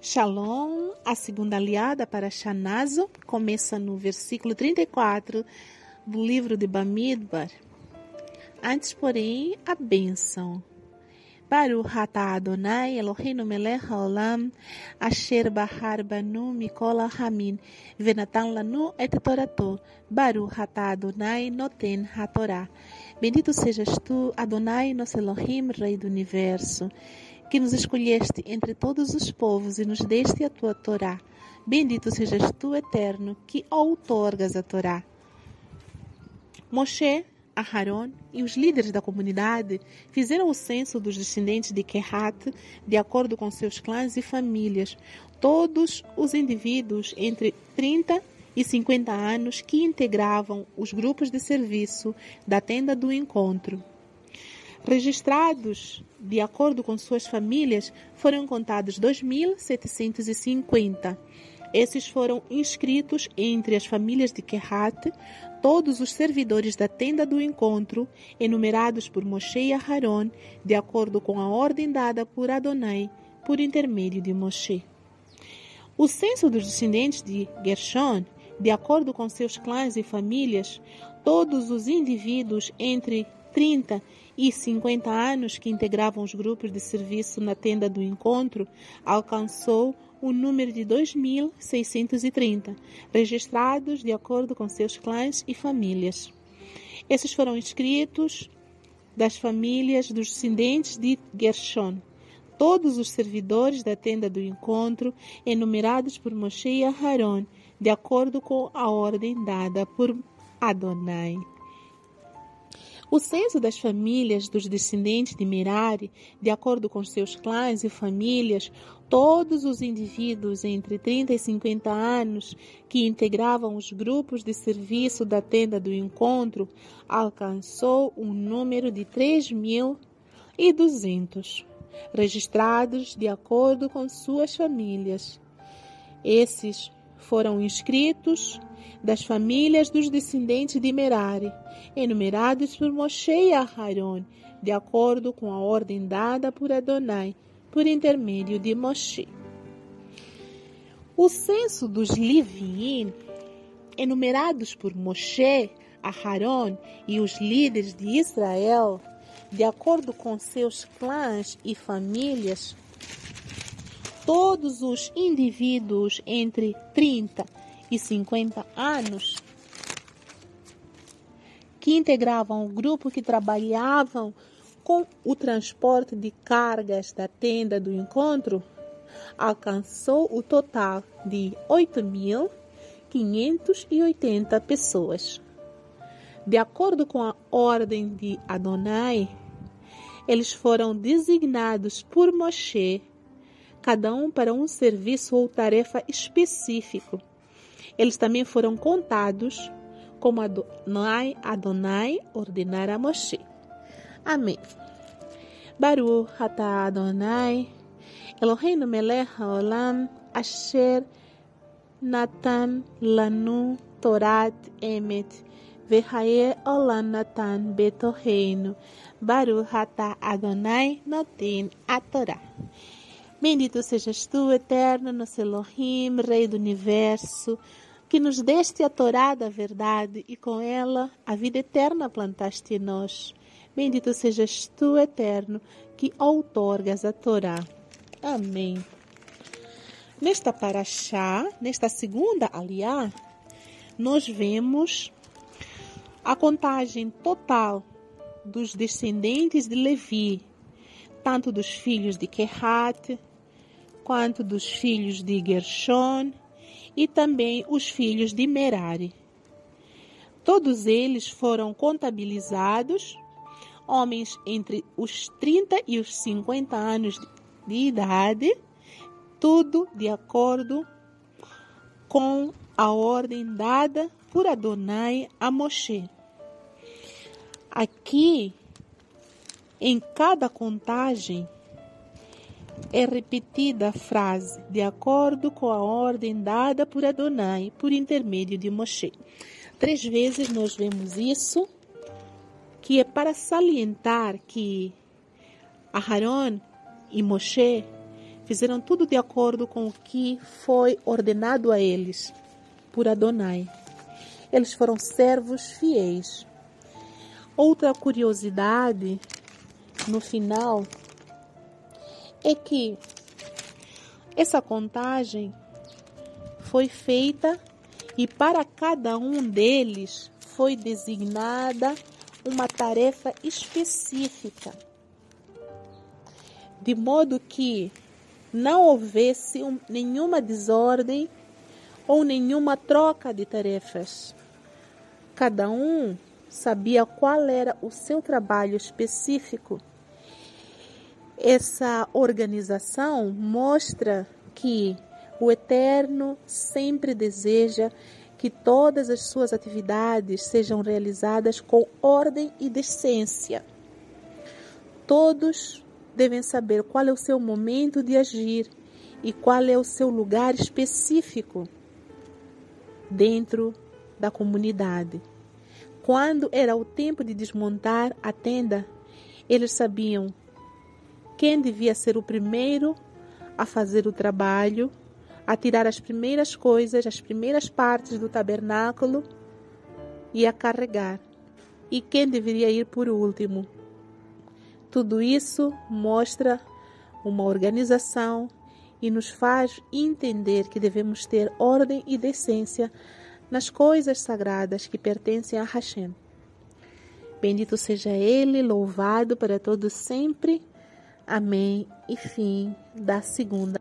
Shalom, a segunda aliada para Shanazo, começa no versículo 34 do livro de Bamidbar. Antes, porém, a bênção. Baruch atah Adonai Eloheinu melech haolam asher bahar banu mikol hamin venatan lanu et torato Baruch atah Adonai noten hatorá Bendito sejas tu, Adonai, nosso Elohim, Rei do Universo, que nos escolheste entre todos os povos e nos deste a tua Torá. Bendito sejas tu, Eterno, que outorgas a Torá. Moshe, Aharon e os líderes da comunidade fizeram o censo dos descendentes de Kehat de acordo com seus clãs e famílias, todos os indivíduos entre 30 e 50 anos que integravam os grupos de serviço da tenda do encontro. Registrados de acordo com suas famílias, foram contados 2.750. Esses foram inscritos entre as famílias de Kehat, todos os servidores da tenda do encontro, enumerados por Moshe e Aharon, de acordo com a ordem dada por Adonai, por intermédio de Moshe. O censo dos descendentes de Gershon, de acordo com seus clãs e famílias, todos os indivíduos entre 30 e 50 anos que integravam os grupos de serviço na tenda do encontro alcançou o número de 2.630, registrados de acordo com seus clãs e famílias. Esses foram inscritos das famílias dos descendentes de Gershon, todos os servidores da tenda do encontro, enumerados por Moshe e Aharon, de acordo com a ordem dada por Adonai. O censo das famílias dos descendentes de Merari, de acordo com seus clãs e famílias, todos os indivíduos entre 30 e 50 anos que integravam os grupos de serviço da tenda do encontro, alcançou um número de 3.200, registrados de acordo com suas famílias. Esses foram inscritos das famílias dos descendentes de Merari, enumerados por Moshe e Aharon, de acordo com a ordem dada por Adonai, por intermédio de Moshe. O censo dos Liviim, enumerados por Moshe, Aharon e os líderes de Israel, de acordo com seus clãs e famílias, todos os indivíduos entre 30 e 50 anos que integravam o grupo que trabalhavam com o transporte de cargas da tenda do encontro alcançou o total de 8.580 pessoas. De acordo com a ordem de Adonai, eles foram designados por Moshe, cada um para um serviço ou tarefa específico eles também foram contados como Adonai, Adonai ordenara a Moshe. Amém. Baruch atah Adonai, Eloheinu melech haolam, asher natan lanu torat emet, vehaye olam natan betoreinu. Baruch atah Adonai noten a Torá. Bendito sejas tu, eterno, nosso Elohim, Rei do Universo, que nos deste a Torá da verdade e com ela a vida eterna plantaste em nós. Bendito sejas tu, eterno, que outorgas a Torá. Amém. Nesta paraxá, nesta segunda aliá, nós vemos a contagem total dos descendentes de Levi, tanto dos filhos de Kehat, quanto dos filhos de Gershon e também os filhos de Merari. Todos eles foram contabilizados, homens entre os 30 e os 50 anos de idade, tudo de acordo com a ordem dada por Adonai a Moshe. Aqui, em cada contagem, é repetida a frase de acordo com a ordem dada por Adonai por intermédio de Moshe. Três vezes nós vemos isso, que é para salientar que Aharon e Moshe fizeram tudo de acordo com o que foi ordenado a eles por Adonai. Eles foram servos fiéis. Outra curiosidade no final é que essa contagem foi feita e para cada um deles foi designada uma tarefa específica, de modo que não houvesse nenhuma desordem ou nenhuma troca de tarefas. Cada um sabia qual era o seu trabalho específico. Essa organização mostra que o Eterno sempre deseja que todas as suas atividades sejam realizadas com ordem e decência. Todos devem saber qual é o seu momento de agir e qual é o seu lugar específico dentro da comunidade. Quando era o tempo de desmontar a tenda, eles sabiam quem devia ser o primeiro a fazer o trabalho, a tirar as primeiras coisas, as primeiras partes do tabernáculo e a carregar, e quem deveria ir por último. Tudo isso mostra uma organização e nos faz entender que devemos ter ordem e decência nas coisas sagradas que pertencem a Hashem. Bendito seja Ele, louvado para todos sempre. Amém. E fim da segunda